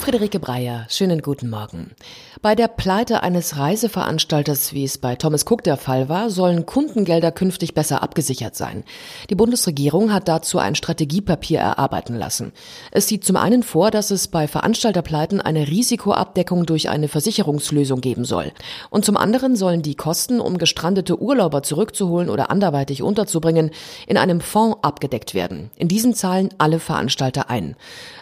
Friederike Breyer, schönen guten Morgen. Bei der Pleite eines Reiseveranstalters, wie es bei Thomas Cook der Fall war, sollen Kundengelder künftig besser abgesichert sein. Die Bundesregierung hat dazu ein Strategiepapier erarbeiten lassen. Es sieht zum einen vor, dass es bei Veranstalterpleiten eine Risikoabdeckung durch eine Versicherungslösung geben soll. Und zum anderen sollen die Kosten, um gestrandete Urlauber zurückzuholen oder anderweitig unterzubringen, in einem Fonds abgedeckt werden. In diesen zahlen alle Veranstalter ein.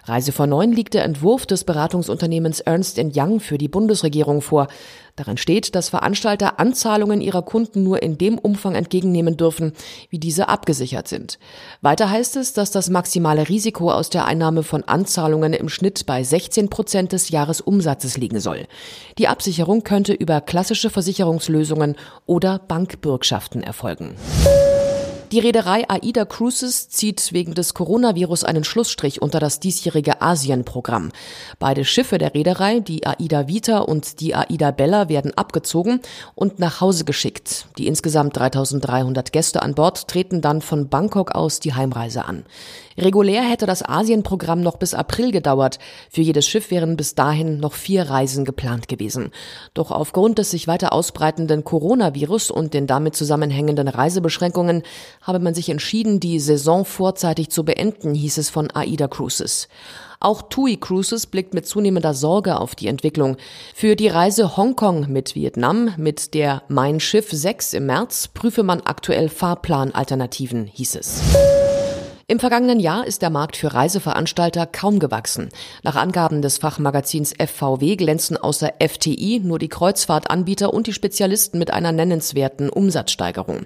Reise vor neun liegt der Entwurf des Beratungsunternehmens Ernst Young für die Bundesregierung vor. Darin steht, dass Veranstalter Anzahlungen ihrer Kunden nur in dem Umfang entgegennehmen dürfen, wie diese abgesichert sind. Weiter heißt es, dass das maximale Risiko aus der Einnahme von Anzahlungen im Schnitt bei 16 Prozent des Jahresumsatzes liegen soll. Die Absicherung könnte über klassische Versicherungslösungen oder Bankbürgschaften erfolgen. Die Reederei AIDA Cruises zieht wegen des Coronavirus einen Schlussstrich unter das diesjährige Asien-Programm. Beide Schiffe der Reederei, die AIDA Vita und die AIDA Bella, werden abgezogen und nach Hause geschickt. Die insgesamt 3300 Gäste an Bord treten dann von Bangkok aus die Heimreise an. Regulär hätte das Asien-Programm noch bis April gedauert. Für jedes Schiff wären bis dahin noch vier Reisen geplant gewesen. Doch aufgrund des sich weiter ausbreitenden Coronavirus und den damit zusammenhängenden Reisebeschränkungen habe man sich entschieden, die Saison vorzeitig zu beenden, hieß es von AIDA Cruises. Auch TUI Cruises blickt mit zunehmender Sorge auf die Entwicklung. Für die Reise Hongkong mit Vietnam mit der Mein Schiff 6 im März prüfe man aktuell Fahrplanalternativen, hieß es. Im vergangenen Jahr ist der Markt für Reiseveranstalter kaum gewachsen. Nach Angaben des Fachmagazins FVW glänzen außer FTI nur die Kreuzfahrtanbieter und die Spezialisten mit einer nennenswerten Umsatzsteigerung.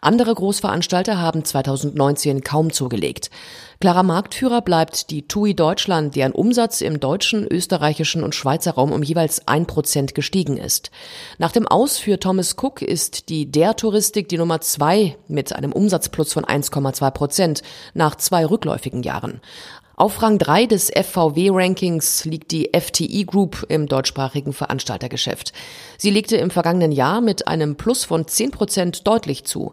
Andere Großveranstalter haben 2019 kaum zugelegt. Klarer Marktführer bleibt die TUI Deutschland, deren Umsatz im deutschen, österreichischen und Schweizer Raum um jeweils ein Prozent gestiegen ist. Nach dem Aus für Thomas Cook ist die der Touristik die Nummer zwei mit einem Umsatzplus von 1,2 Prozent nach zwei rückläufigen Jahren. Auf Rang 3 des FVW-Rankings liegt die FTI Group im deutschsprachigen Veranstaltergeschäft. Sie legte im vergangenen Jahr mit einem Plus von 10 Prozent deutlich zu.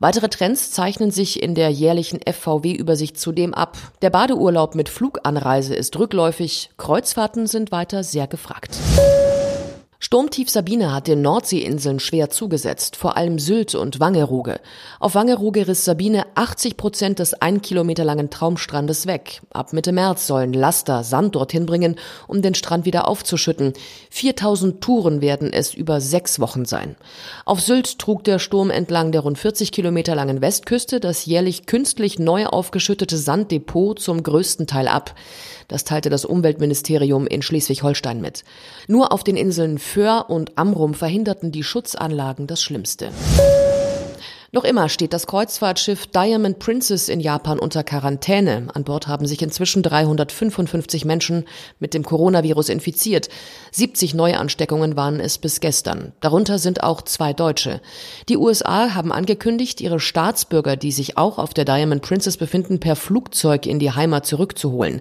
Weitere Trends zeichnen sich in der jährlichen FVW-Übersicht zudem ab. Der Badeurlaub mit Fluganreise ist rückläufig, Kreuzfahrten sind weiter sehr gefragt. Sturmtief Sabine hat den Nordseeinseln schwer zugesetzt, vor allem Sylt und Wangerooge. Auf Wangerooge riss Sabine 80 Prozent des ein Kilometer langen Traumstrandes weg. Ab Mitte März sollen Laster Sand dorthin bringen, um den Strand wieder aufzuschütten. 4000 Touren werden es über sechs Wochen sein. Auf Sylt trug der Sturm entlang der rund 40 Kilometer langen Westküste das jährlich künstlich neu aufgeschüttete Sanddepot zum größten Teil ab. Das teilte das Umweltministerium in Schleswig-Holstein mit. Nur auf den Inseln Föhr und Amrum verhinderten die Schutzanlagen das Schlimmste. Noch immer steht das Kreuzfahrtschiff Diamond Princess in Japan unter Quarantäne. An Bord haben sich inzwischen 355 Menschen mit dem Coronavirus infiziert. 70 Neuansteckungen waren es bis gestern. Darunter sind auch zwei Deutsche. Die USA haben angekündigt, ihre Staatsbürger, die sich auch auf der Diamond Princess befinden, per Flugzeug in die Heimat zurückzuholen.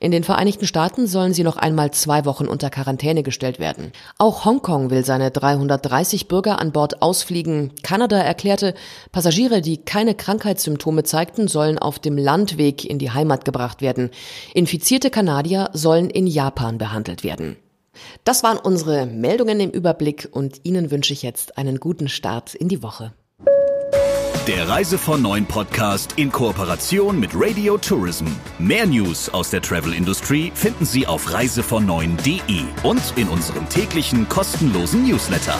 In den Vereinigten Staaten sollen sie noch einmal zwei Wochen unter Quarantäne gestellt werden. Auch Hongkong will seine 330 Bürger an Bord ausfliegen. Kanada erklärte, Passagiere, die keine Krankheitssymptome zeigten, sollen auf dem Landweg in die Heimat gebracht werden. Infizierte Kanadier sollen in Japan behandelt werden. Das waren unsere Meldungen im Überblick und Ihnen wünsche ich jetzt einen guten Start in die Woche. Der Reise von Neuen Podcast in Kooperation mit Radio Tourism. Mehr News aus der Travel Industry finden Sie auf reisevon und in unserem täglichen kostenlosen Newsletter.